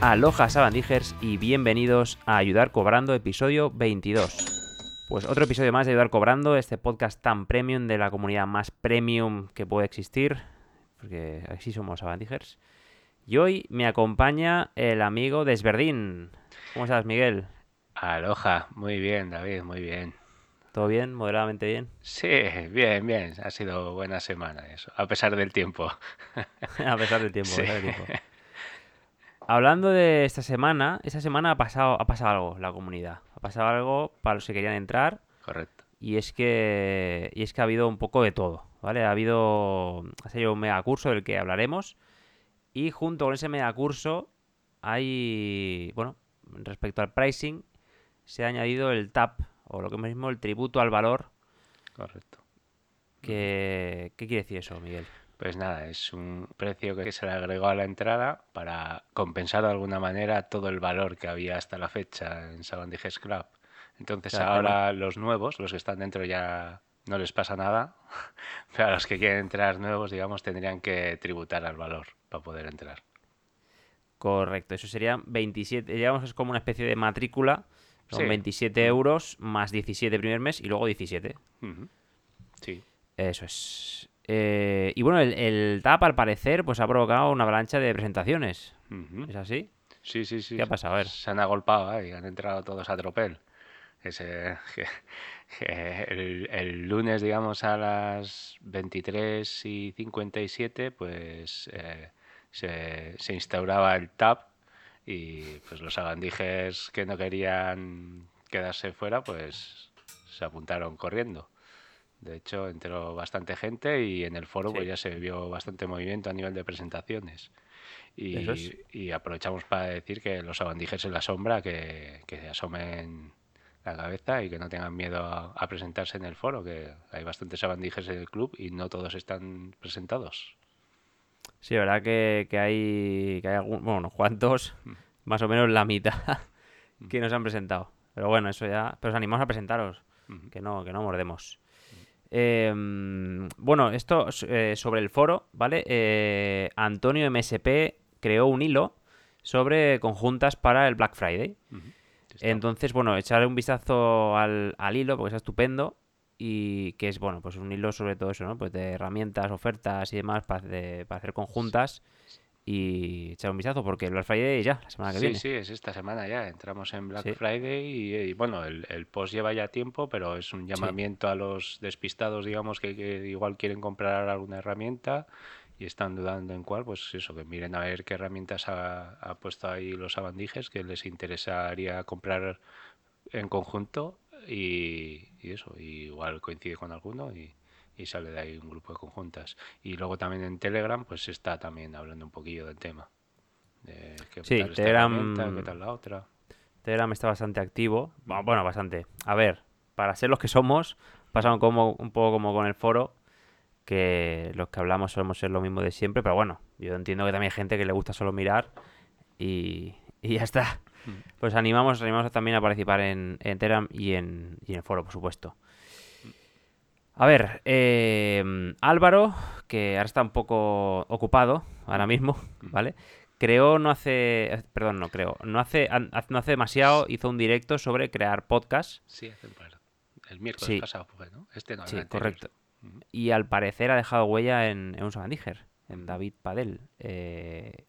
Aloha Sabandijers y bienvenidos a Ayudar Cobrando, episodio 22. Pues otro episodio más de Ayudar Cobrando, este podcast tan premium de la comunidad más premium que puede existir, porque así somos Sabandijers. Y hoy me acompaña el amigo Desverdín. ¿Cómo estás, Miguel? Aloha, muy bien, David, muy bien. ¿Todo bien? ¿Moderadamente bien? Sí, bien, bien. Ha sido buena semana eso, a pesar del tiempo. a pesar del tiempo, a pesar del tiempo. Hablando de esta semana, esta semana ha pasado, ha pasado algo la comunidad. Ha pasado algo para los que querían entrar. Correcto. Y es que, y es que ha habido un poco de todo, ¿vale? Ha habido, ha sido un mega curso del que hablaremos. Y junto con ese mega curso hay, bueno, respecto al pricing, se ha añadido el TAP, o lo que mismo el tributo al valor. Correcto. Que, ¿Qué quiere decir eso, Miguel? Pues nada, es un precio que se le agregó a la entrada para compensar de alguna manera todo el valor que había hasta la fecha en Sabandije Club. Entonces Claro, ahora los nuevos, los que están dentro ya no les pasa nada, pero a los que quieren entrar nuevos, digamos, tendrían que tributar al valor para poder entrar. Correcto, eso serían 27, digamos, es como una especie de matrícula. Son Sí. 27 euros más 17 primer mes y luego 17. Ujú. Sí. Eso es. Eh, y bueno, el, el TAP al parecer pues ha provocado una avalancha de presentaciones. ¿Es así? Sí, sí, sí. ¿Qué ha pasado? A ver. Se han agolpado ahí, han entrado todos a tropel. Ese, que- que el, el lunes, digamos, a las 23 y 57, pues eh, se, se instauraba el TAP y pues los agandijes que no querían quedarse fuera, pues se apuntaron corriendo. De hecho, entró bastante gente y en el foro pues ya se vio bastante movimiento a nivel de presentaciones. Y, Eso es. y aprovechamos para decir que los abandijes en la sombra que, que asomen la cabeza y que no tengan miedo a, a presentarse en el foro, que hay bastantes abandijes en el club y no todos están presentados. Sí, verdad que, que hay, que hay algún- bueno, unos cuantos, más o menos la mitad, que nos han presentado. Pero bueno, eso ya. Pero os animamos a presentaros, Ujú. que no, que no mordemos. Eh, bueno, esto eh, sobre el foro, ¿vale? Eh, Antonio MSP creó un hilo sobre conjuntas para el Black Friday. Entonces, bueno, echarle un vistazo al, al hilo porque está estupendo y que es, bueno, pues un hilo sobre todo eso, ¿no? Pues de herramientas, ofertas y demás para, para hacer conjuntas y echar un vistazo porque el Black Friday ya, la semana que Sí, viene. sí, es esta semana ya. Entramos en Black Sí. Friday y, y, bueno, el, el post lleva ya tiempo, pero es un llamamiento a los despistados, digamos, que, que igual quieren comprar alguna herramienta y están dudando en cuál, pues eso, que miren a ver qué herramientas ha, ha puesto ahí los abandijes que les interesaría comprar en conjunto y, y eso, y igual coincide con alguno y, y sale de ahí un grupo de conjuntas. Y luego también en Telegram, pues se está también hablando un poquillo del tema. De qué Sí, tal Telegram- qué tal la otra. Telegram está bastante activo. Bu- Bueno, bastante. A ver, para ser los que somos, pasa un, como, un poco como con el foro, que los que hablamos solemos ser lo mismo de siempre, pero bueno, yo entiendo que también hay gente que le gusta solo mirar y, y ya está. Pues animamos, animamos también a participar en, en Telegram y en, y en el foro, por supuesto. A ver, eh, Álvaro, que ahora está un poco ocupado ahora mismo, ¿vale? Creó no hace, eh, perdón, no creo, no hace, no hace demasiado hizo un directo sobre crear podcast Sí, hace un par- el miércoles Sí. pasado fue, ¿no? Este no, Sí, anterior. correcto. Y al parecer ha dejado huella en, en un Sabandíger, en David Padel. Eh,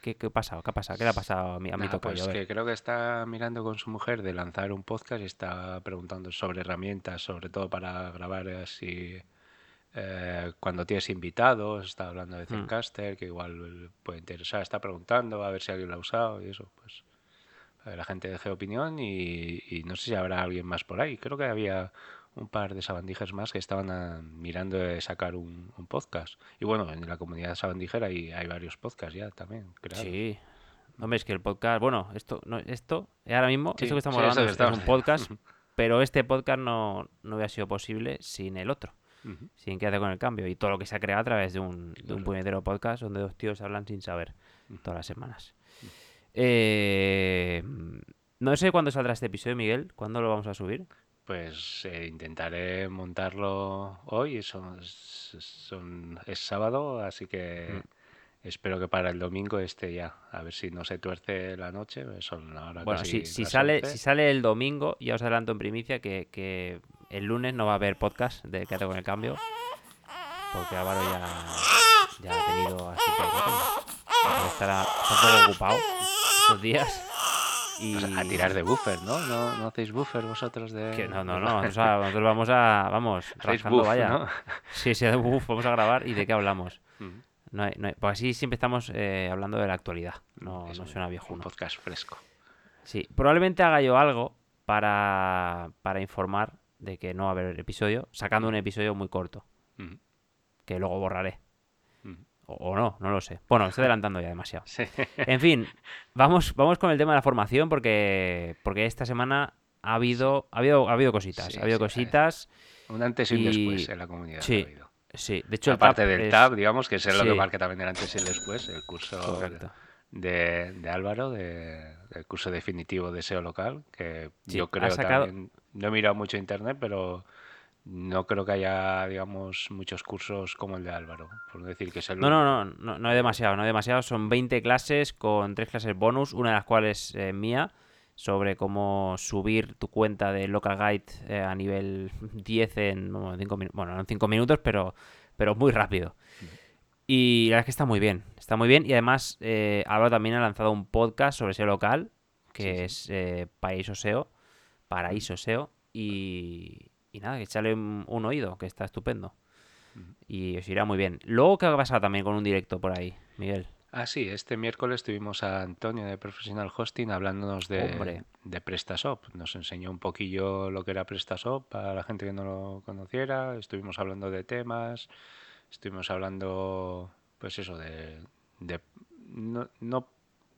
¿qué, ¿Qué ha pasado? ¿Qué ha pasado? ¿Qué le ha pasado a mi, a mi Nada, tocayo? pues A que creo que está mirando con su mujer de lanzar un podcast y está preguntando sobre herramientas, sobre todo para grabar así eh, cuando tienes invitados, está hablando de Hmm. Zencaster, que igual puede interesar, está preguntando a ver si alguien lo ha usado y eso, pues la gente deje opinión y, y no sé si habrá alguien más por ahí. Creo que había un par de sabandijas más que estaban ah, mirando de sacar un, un podcast. Y bueno, en la comunidad sabandijera hay, hay varios podcasts ya también creados. Sí. Hombre, es que el podcast, bueno, esto, no, esto, ahora mismo, Sí, esto que estamos sí, que es- un podcast, pero este podcast no, no hubiera sido posible sin el otro, sin Quédate con el cambio y todo lo que se ha creado a través de un, de un Claro. puñetero podcast donde dos tíos hablan sin saber todas las semanas. Eh, no sé cuándo saldrá este episodio, Miguel, ¿cuándo lo vamos a subir? Pues eh, intentaré montarlo hoy, son, son- es sábado, así que espero que para el domingo esté ya. A ver si no se tuerce la noche. Son ahora Bueno, casi si, si sale, 11. si sale el domingo, ya os adelanto en primicia que, que el lunes no va a haber podcast de Quédate con el cambio. Porque Álvaro ya, ya ha tenido así que Porque estará está un poco ocupado estos días. Y... Sea, a tirar de buffer, ¿no? ¿no? ¿No hacéis buffer vosotros de...? No, no, no. nosotros vamos a. Vamos, rascando, buff, vaya. ¿no? Sí, sí, uf, vamos a grabar. ¿Y de qué hablamos? No hay- no hay- pues así siempre estamos eh, hablando de la actualidad. No, eso, no suena Un viejuno. podcast fresco. Sí, probablemente haga yo algo para, para informar de que no va a haber episodio, sacando un episodio muy corto, que luego borraré. O, no, no lo sé. Bueno, estoy adelantando ya demasiado. Sí. En fin, vamos, vamos con el tema de la formación porque, porque esta semana ha habido, ha habido, ha habido cositas. Sí, ha habido sí, cositas. Un antes y un después en la comunidad. sí, ha. Sí, de hecho, el Aparte del es- TAB, digamos, que es lo que marca también el antes y el después, el curso de, de Álvaro, de, el curso definitivo de SEO local, que yo creo sacado- también, no he mirado mucho internet, pero no creo que haya, digamos, muchos cursos como el de Álvaro, por no decir que es el No, no, no, no, no hay demasiado, no hay demasiado. Son 20 clases con tres clases bonus, una de las cuales eh, mía, sobre cómo subir tu cuenta de Local Guide eh, a nivel 10 en 5 minutos. Bueno, no en 5 minutos, pero, pero muy rápido. Y la verdad es que está muy bien, está muy bien. Y además, eh, Álvaro también ha lanzado un podcast sobre SEO local, que Sí, es sí. Paraíso SEO, Paraíso SEO. Y, y nada, que echarle un, un oído, que está estupendo. Y os irá muy bien. Luego, ¿qué ha pasado también con un directo por ahí, Miguel? Ah, sí, este miércoles tuvimos a Antonio de Professional Hosting hablándonos Hombre. de, de PrestaShop. Nos enseñó un poquillo lo que era PrestaShop para la gente que no lo conociera. Estuvimos hablando de temas, estuvimos hablando, pues eso, de, de no, no,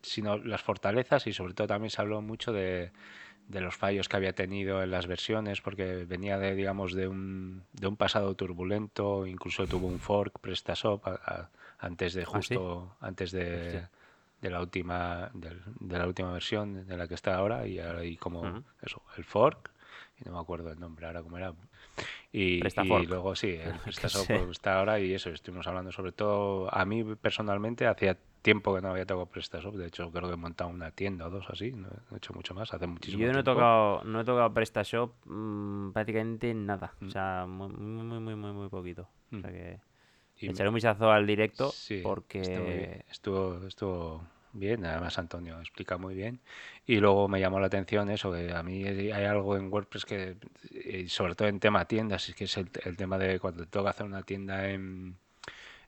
sino las fortalezas y sobre todo también se habló mucho de, de los fallos que había tenido en las versiones, porque venía de, digamos, de un, de un pasado turbulento, incluso tuvo un fork PrestaShop a- a- antes de ¿Ah, sí? justo, antes de, de la última, del- de, la última versión de la que está ahora, y ahora hay como eso, el fork, y no me acuerdo el nombre ahora cómo era. Y, y luego sí, el está ahora y eso, estuvimos hablando sobre todo, a mí personalmente hacía tiempo que no había tocado PrestaShop, de hecho creo que he montado una tienda o dos así, no he hecho mucho más, hace muchísimo Yo no he tocado, no he tocado PrestaShop mm, prácticamente nada. O Mm. sea, muy, muy, muy, muy, muy, poquito. O sea Mm. que Y echaré un vistazo al directo Sí, porque... Estuvo, estuvo bien, además Antonio explica muy bien. Y luego me llamó la atención eso, que a mí hay algo en WordPress que, eh, sobre todo en tema tiendas, es que es el, el tema de cuando te toca hacer una tienda en,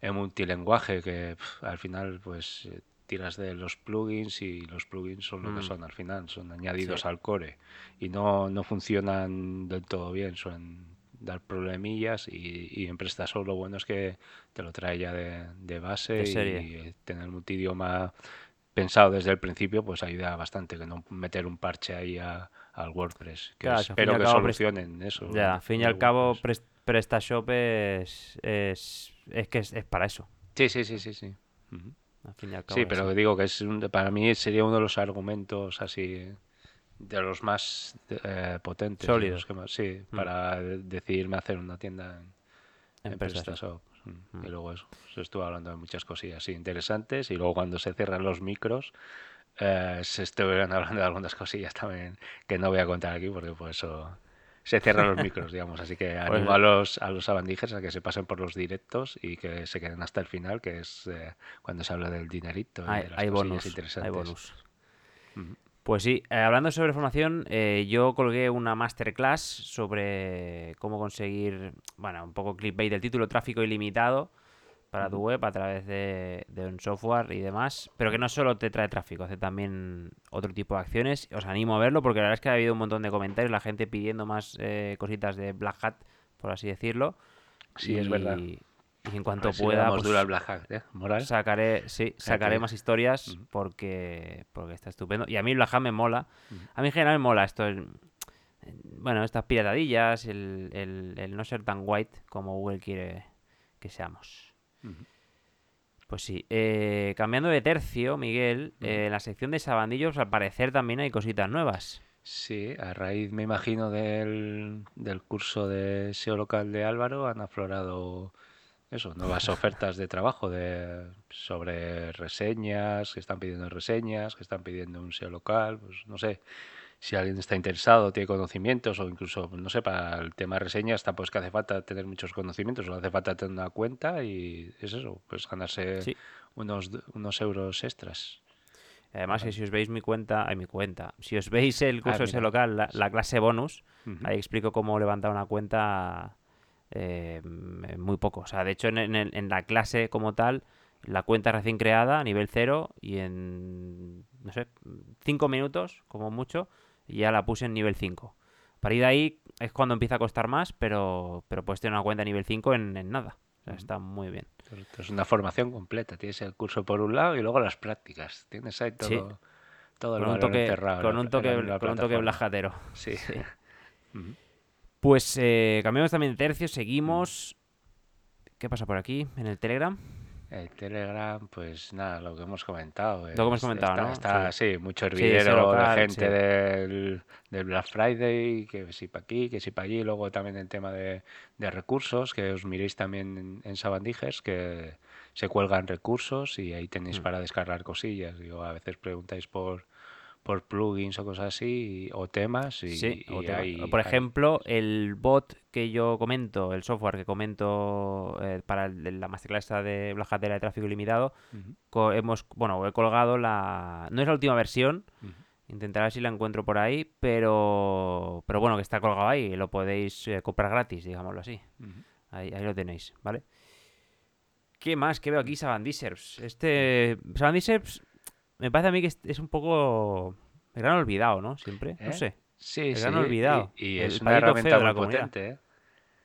en multilenguaje, que pf, al final pues eh, tiras de los plugins y los plugins son lo que Mm. son al final, son añadidos Sí. al core y no, no funcionan del todo bien, suelen dar problemillas y, y en PrestaShop lo bueno es que te lo trae ya de, de base De y eh, tener multidioma pensado desde el principio pues ayuda bastante que no meter un parche ahí a- al WordPress que Claro, espero que solucionen eso Ya, al fin y al cabo, PrestaShop es, es, es que es, es para eso. sí sí sí sí sí. Al fin y al cabo Sí, pero digo que es un- para mí sería uno de los argumentos así de los más eh, potentes, Sólidos. que más- sí, Mm. para de- decidirme hacer una tienda en, En en PrestaShop. PrestaShop. Y luego eso, pues estuve hablando de muchas cosillas sí, interesantes y luego cuando se cierran los micros eh, se estuvieron hablando de algunas cosillas también que no voy a contar aquí porque por eso se cierran los micros, digamos. Así que Pues- animo a los, a los abandijers a que se pasen por los directos y que se queden hasta el final, que es eh, cuando se habla del dinerito y Hay, de las hay cosillas bonus, hay interesantes. bonus. Pues sí, eh, hablando sobre formación, eh, yo colgué una masterclass sobre cómo conseguir, bueno, un poco clickbait del título, tráfico ilimitado para tu web a través de, de un software y demás, pero que no solo te trae tráfico, hace también otro tipo de acciones. Os animo a verlo porque la verdad es que ha habido un montón de comentarios, la gente pidiendo más eh, cositas de Black Hat, por así decirlo. Sí, es verdad. Y, en cuanto si pueda, pues, duro al Black Hat, ¿eh? Moral. Sacaré, sí, sacaré más historias porque, porque está estupendo. Y a mí el me mola. A mí en general me mola esto. el- bueno, estas piratadillas, el, el- el no ser tan white como Google quiere que seamos. Pues sí. eh, cambiando de tercio, Miguel, eh, en la sección de sabandillos al parecer también hay cositas nuevas. Sí, a raíz, me imagino, del, del curso de SEO local de Álvaro han aflorado eso, nuevas ofertas de trabajo de, sobre reseñas, que están pidiendo reseñas, que están pidiendo un SEO local, pues no sé, si alguien está interesado, tiene conocimientos o incluso, no sé, para el tema reseñas tampoco es que hace falta tener muchos conocimientos, solo hace falta tener una cuenta y es eso, pues ganarse unos, unos euros extras. Además, si os veis mi cuenta, ay, mi cuenta, si os veis el curso ese local, la, clase bonus, ahí explico cómo levantar una cuenta eh, muy poco. O sea, de hecho, en, en, la clase como tal, la cuenta recién creada, a nivel cero, y en, no sé, cinco minutos, como mucho, ya la puse en nivel 5. Para ir de ahí es cuando empieza a costar más, pero, pero puedes tener una cuenta a nivel 5 en, en nada. O sea, está muy bien. Es una formación completa. Tienes el curso por un lado y luego las prácticas. Tienes ahí todo, todo el con un toque, Con un toque, con un toque blajatero. Sí. Pues eh, cambiamos también de tercio, seguimos. ¿Qué pasa por aquí? En el Telegram. El Telegram, pues nada, lo que hemos comentado. Lo que hemos comentado, ¿no? Está, sí. mucho hervidero de gente del, del, Black Friday, que si para aquí, que si para allí. Luego también el tema de, de recursos, que os miréis también en, en Sabandijas, que se cuelgan recursos y ahí tenéis mm. para descargar cosillas. Digo, a veces preguntáis por por plugins o cosas así, o temas. Y, sí, por ejemplo, el bot que yo comento, el software que comento eh, para la masterclass de Blajatera de tráfico ilimitado, hemos, bueno, he colgado la... No es la última versión, intentaré ver si la encuentro por ahí, pero, pero bueno, que está colgado ahí, lo podéis eh, comprar gratis, digámoslo así. ahí, ahí lo tenéis, ¿vale? ¿Qué más? ¿Qué veo aquí? Sabandiserps. Este... Sabandiserps me parece a mí que es, un poco el gran olvidado, ¿no? Siempre, no ¿Eh? sé. Sí, el gran olvidado. Y, es una herramienta muy potente, ¿eh?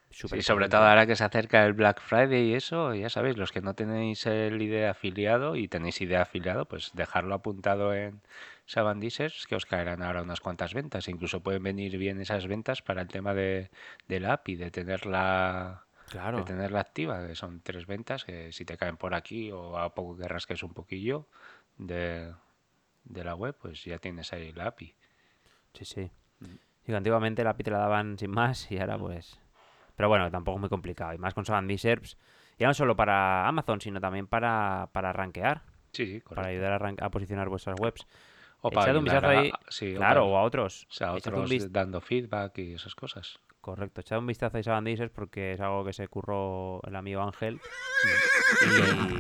y sobre todo ahora que se acerca el Black Friday y eso, ya sabéis, los que no tenéis el idea afiliado y tenéis idea afiliado, pues dejarlo apuntado en Sabandisers, que os caerán ahora unas cuantas ventas. Incluso pueden venir bien esas ventas para el tema de, de la API, de tenerla, de tenerla activa, que son tres ventas, que si te caen por aquí o a poco que rasques un poquillo, de, la web, pues ya tienes ahí la API. Sí, sí. Mm. antiguamente la API te la daban sin más y ahora mm. pues... Pero bueno, tampoco es muy complicado. Y más con Savandy Serps. Ya no solo para Amazon, sino también para, para rankear. Sí, sí, Para ayudar a, a posicionar vuestras webs. O para un vistazo ahí. claro, o, a otros. O sea, otros dando feedback y esas cosas. Correcto. Echad un vistazo a Serps porque es algo que se curró el amigo Ángel.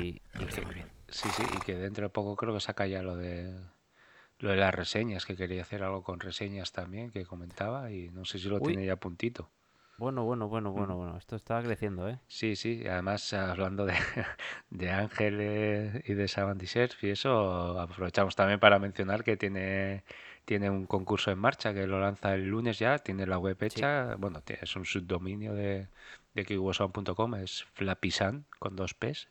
y, y, muy bien. Sí, sí, y que dentro de poco creo que saca ya lo de lo de las reseñas, que quería hacer algo con reseñas también, que comentaba, y no sé si lo tiene ya puntito. Bueno, bueno, bueno, bueno, mm. bueno. Esto está creciendo, ¿eh? Sí, sí. Además, hablando de, de Ángel y de Sabandiserf y eso, aprovechamos también para mencionar que tiene, tiene un concurso en marcha que lo lanza el lunes ya, tiene la web hecha. Bueno, es un subdominio de, de kiwisound.com, es flapisan con dos P's,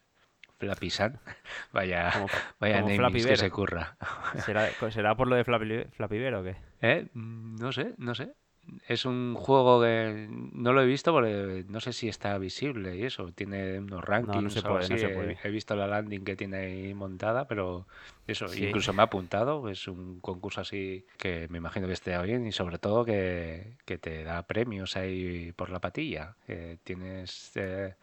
Flapisan. Vaya, vaya que se curra. ¿Será, por lo de Flappy, o qué? ¿Eh? Mm, no sé, no sé. Es un juego que no lo he visto porque no sé si está visible y eso. Tiene unos rankings. No, He, visto la landing que tiene ahí montada, pero eso, incluso me ha apuntado. Es un concurso así que me imagino que esté bien y sobre todo que, te da premios ahí por la patilla. tienes. Eh,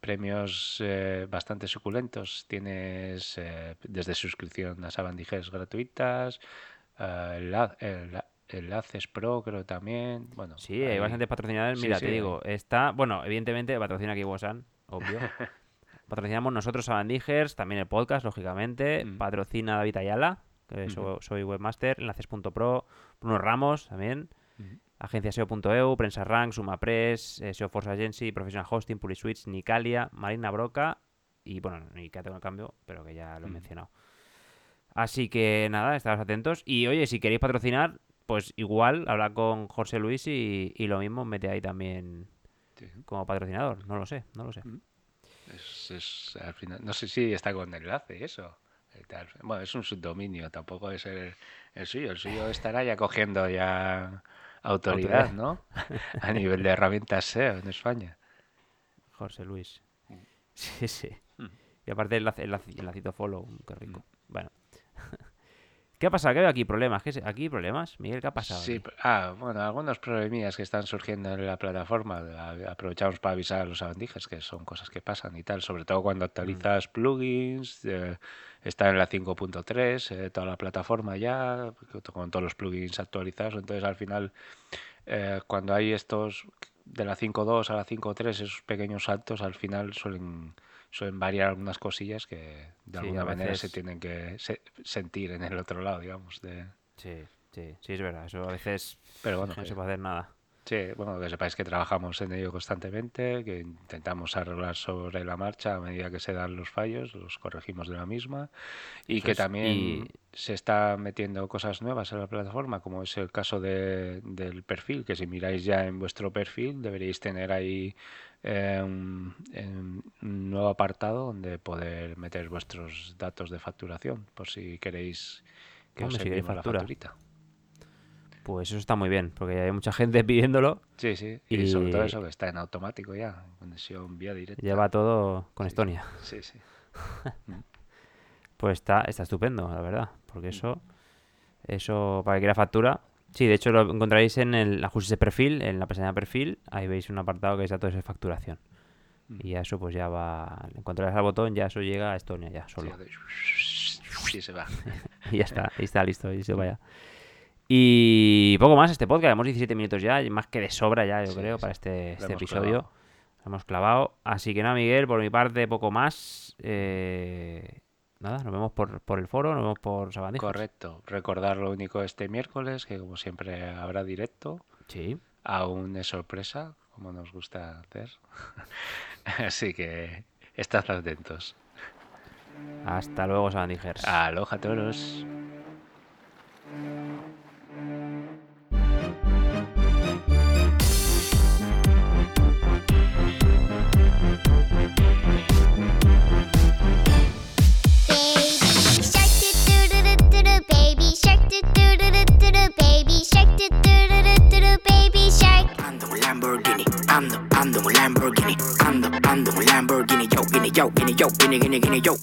premios eh, bastante suculentos. Tienes eh, desde suscripción a Sabandijes gratuitas, eh, el, enlaces pro creo también. Bueno, sí, hay, bastante patrocinadores. Mira, te digo, está, bueno, evidentemente patrocina aquí Wosan, obvio. Patrocinamos nosotros Sabandijers, también el podcast, lógicamente. Mm. Patrocina David Ayala, que soy webmaster, enlaces.pro, Bruno Ramos también. SEO.eu, Prensa Rank, SumaPress, eh, SEO Force Agency, Professional Hosting, Puliswitch, Nicalia, Marina Broca y bueno, ni que tengo el cambio, pero que ya lo he mm. mencionado. Así que nada, estados atentos. Y oye, si queréis patrocinar, pues igual habla con José Luis y, lo mismo mete ahí también como patrocinador. No lo sé, no lo sé. Mm. Es, al final, no sé si está con enlace eso. Bueno, es un subdominio, tampoco es el, el suyo. El suyo estará ya cogiendo ya autoridad, ¿no? A nivel de herramientas SEO en España. José Luis. Mm. Sí, sí. Mm. Y aparte el, el, el, follow, qué rico. Mm. Bueno. ¿Qué ha pasado? ¿Qué hay aquí problemas? ¿Qué ¿Aquí hay problemas? Miguel, ¿qué ha pasado? Sí, ah, bueno, algunos problemillas que están surgiendo en la plataforma. Aprovechamos para avisar a los sabandijas que son cosas que pasan y tal, sobre todo cuando mm. actualizas plugins. Eh, está en la 5.3, eh, toda la plataforma ya, con todos los plugins actualizados. Entonces, al final, eh, cuando hay estos de la 5.2 a la 5.3, esos pequeños saltos, al final suelen suelen variar algunas cosillas que de alguna manera se tienen que sentir en el otro lado, digamos. De... Sí, sí, sí, es verdad. Eso a veces Pero bueno, no se puede hacer nada. Sí, bueno, que sepáis que trabajamos en ello constantemente, que intentamos arreglar sobre la marcha a medida que se dan los fallos, los corregimos de la misma y que también se está metiendo cosas nuevas en la plataforma, como es el caso de, del perfil, que si miráis ya en vuestro perfil deberíais tener ahí eh, un, nuevo apartado donde poder meter vuestros datos de facturación, por si queréis que os enviemos la facturita. Pues eso está muy bien, porque hay mucha gente pidiéndolo. Sí, sí. Y, sobre todo eso que está en automático ya, conexión vía directa. Lleva todo con Estonia. Sí, sí. pues está, está estupendo, la verdad. Porque eso, eso para que quiera factura. Sí, de hecho lo encontraréis en el ajuste de perfil, en la pestaña de perfil. Ahí veis un apartado que es datos de facturación. Mm. Y eso pues ya va. En cuanto le das al botón, ya eso llega a Estonia, ya solo. Sí, se va. y ya está, ahí está listo, y se vaya. Y poco más este podcast, hemos 17 minutos ya, más que de sobra ya, yo creo, para este, este episodio. hemos clavado. Así que nada, Miguel, por mi parte, poco más. Eh, nada, nos vemos por, por, el foro, nos vemos por Sabandijas. Correcto. Recordar lo único este miércoles, que como siempre habrá directo. Sí. Aún es sorpresa, como nos gusta hacer. Así que estad atentos. Hasta luego, Sabandijers. Aloha a Lamborghini. I'm the Lamborghini. I'm the I'm the Lamborghini. Yo, guinea, yo, guinea, yo, guinea, guinea, guinea, yo.